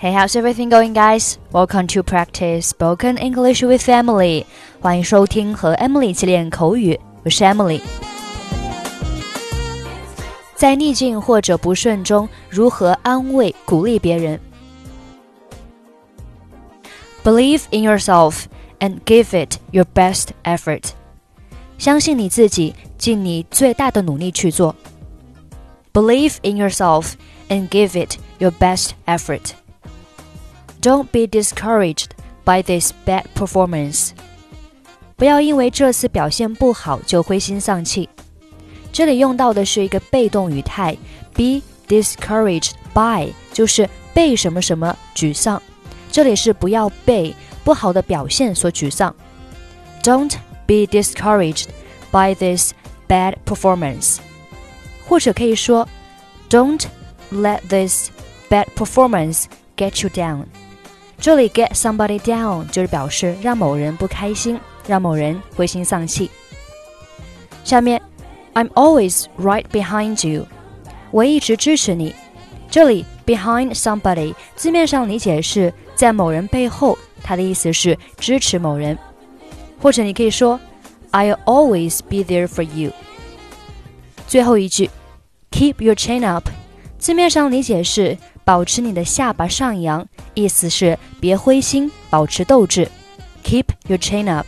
Hey, how's everything going, guys? Welcome to practice spoken English with Emily. 欢迎收听和 Emily 一起练口语，我是 Emily。在逆境或者不顺中，如何安慰、鼓励别人？Believe in yourself and give it your best effort. 相信你自己，尽你最大的努力去做。Believe in yourself and give it your best effort. Don't be discouraged by this bad performance. 不要因为这次表现不好就灰心丧气。这里用到的是一个被动语态，be discouraged by 就是被什么什么沮丧。这里是不要被不好的表现所沮丧。Don't be discouraged by this bad performance. 或者可以说，Don't let this bad performance get you down. 这里 get somebody down 就是表示让某人不开心，让某人灰心丧气。下面，I'm always right behind you，我一直支持你。这里 behind somebody 字面上理解是在某人背后，它的意思是支持某人。或者你可以说 I'll always be there for you。最后一句，keep your chin up，字面上理解是保持你的下巴上扬，意思是别灰心，保持斗志。Keep your chin up。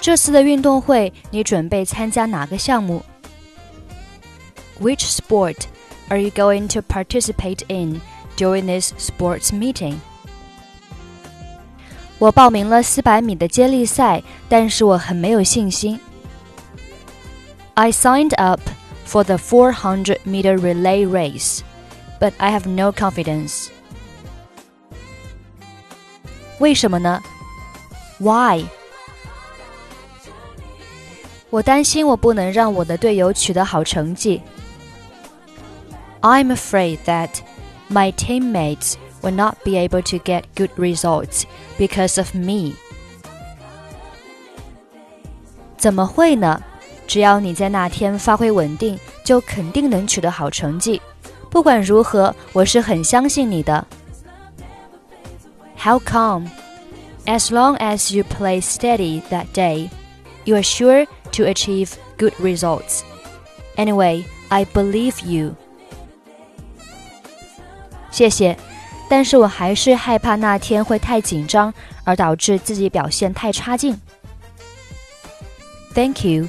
这次的运动会，你准备参加哪个项目？Which sport are you going to participate in during this sports meeting？我报名了四百米的接力赛，但是我很没有信心。I signed up for the 400 meter relay race, but I have no confidence. 为什么呢？Why？我担心我不能让我的队友取得好成绩。I'm afraid that my teammates will not be able to get good results because of me. 怎么会呢？ 只要你在那天发挥稳定，就肯定能取得好成绩。不管如何，我是很相信你的。How come? As long as you play steady that day, you are sure to achieve good results. Anyway, I believe you. 谢谢，但是我还是害怕那天会太紧张，而导致自己表现太差劲。Thank you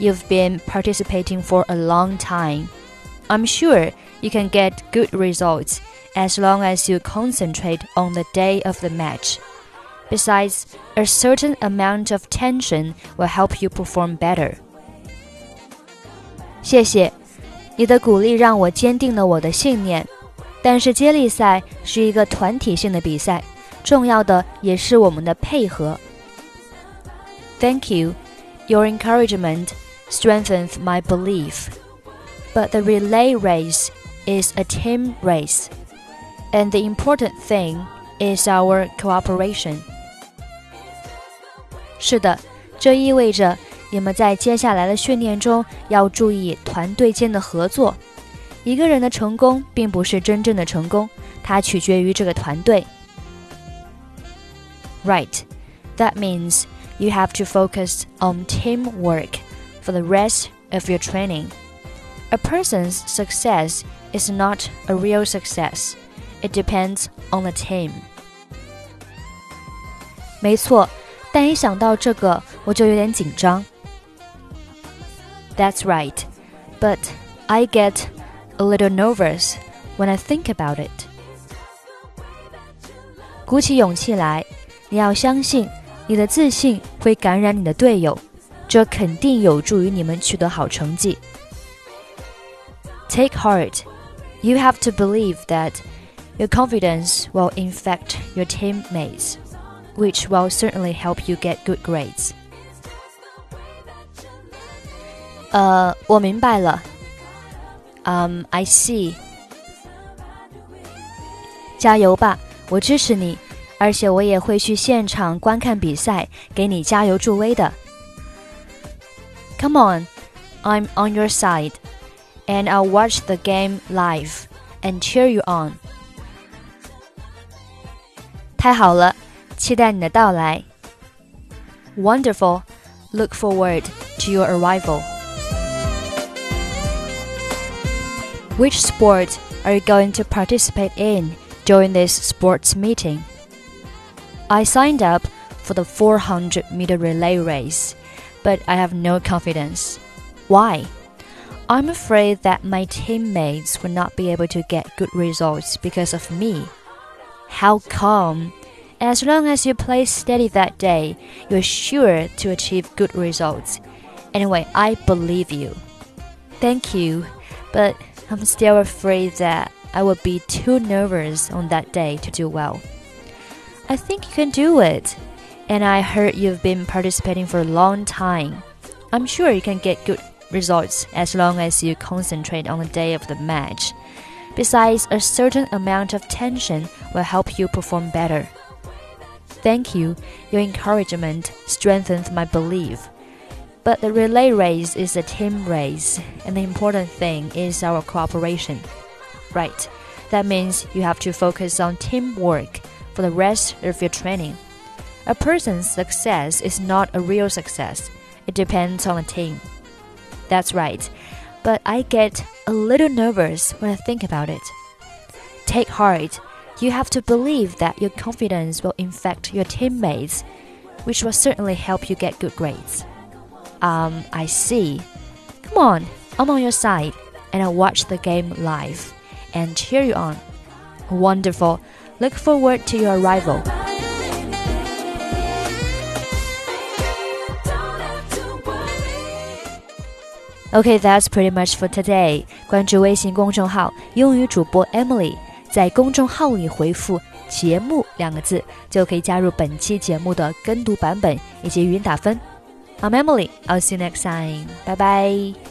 You've been participating for a long time. I'm sure you can get good results as long as you concentrate on the day of the match. Besides, a certain amount of tension will help you perform better. 谢谢，你的鼓励让我坚定了我的信念。但是接力赛是一个团体性的比赛，重要的也是我们的配合。Thank you, your encouragement strengthens my belief. But the relay race is a team race, and the important thing is our cooperation. 是的，这意味着你们在接下来的训练中要注意团队间的合作。一个人的成功并不是真正的成功，它取决于这个团队。Right, that means you have to focus on teamwork for the rest of your training. A person's success is not a real success. It depends on the team. 没错，但一想到这个，我就有点紧张。That's right, but I get a little nervous when I think about it. 鼓起勇气来，你要相信，你的自信会感染你的队友。 这肯定有助于你们取得好成绩。Take heart. You have to believe that your confidence will infect your teammates, which will certainly help you get good grades. 呃，我明白了。Um, I see. 加油吧，我支持你，而且我也会去现场观看比赛，给你加油助威的。 Come on, I'm on your side, and I'll watch the game live and cheer you on. 太好了，期待你的到来。Wonderful, look forward to your arrival. Which sport are you going to participate in during this sports meeting? I signed up for the 400 meter relay race, but I have no confidence. Why? I'm afraid that my teammates will not be able to get good results because of me. How come? As long as you play steady that day, you're sure to achieve good results. Anyway, I believe you. Thank you, but I'm still afraid that I will be too nervous on that day to do well. I think you can do it. And I heard you've been participating for a long time. I'm sure you can get good results as long as you concentrate on the day of the match. Besides, a certain amount of tension will help you perform better. Thank you. Your encouragement strengthens my belief. But the relay race is a team race, and the important thing is our cooperation. Right. That means you have to focus on teamwork for the rest of your training. A person's success is not a real success. It depends on the team. That's right. But I get a little nervous when I think about it. Take heart. You have to believe that your confidence will infect your teammates, which will certainly help you get good grades. Um, I see. Come on, I'm on your side, and I'll watch the game live and cheer you on. Wonderful. Look forward to your arrival. OK, that's pretty much for today. 关注微信公众号“英语主播 Emily”，在公众号里回复“节目”两个字，就可以加入本期节目的跟读版本以及语音打分。I'm Emily. I'll see you next time. Bye bye.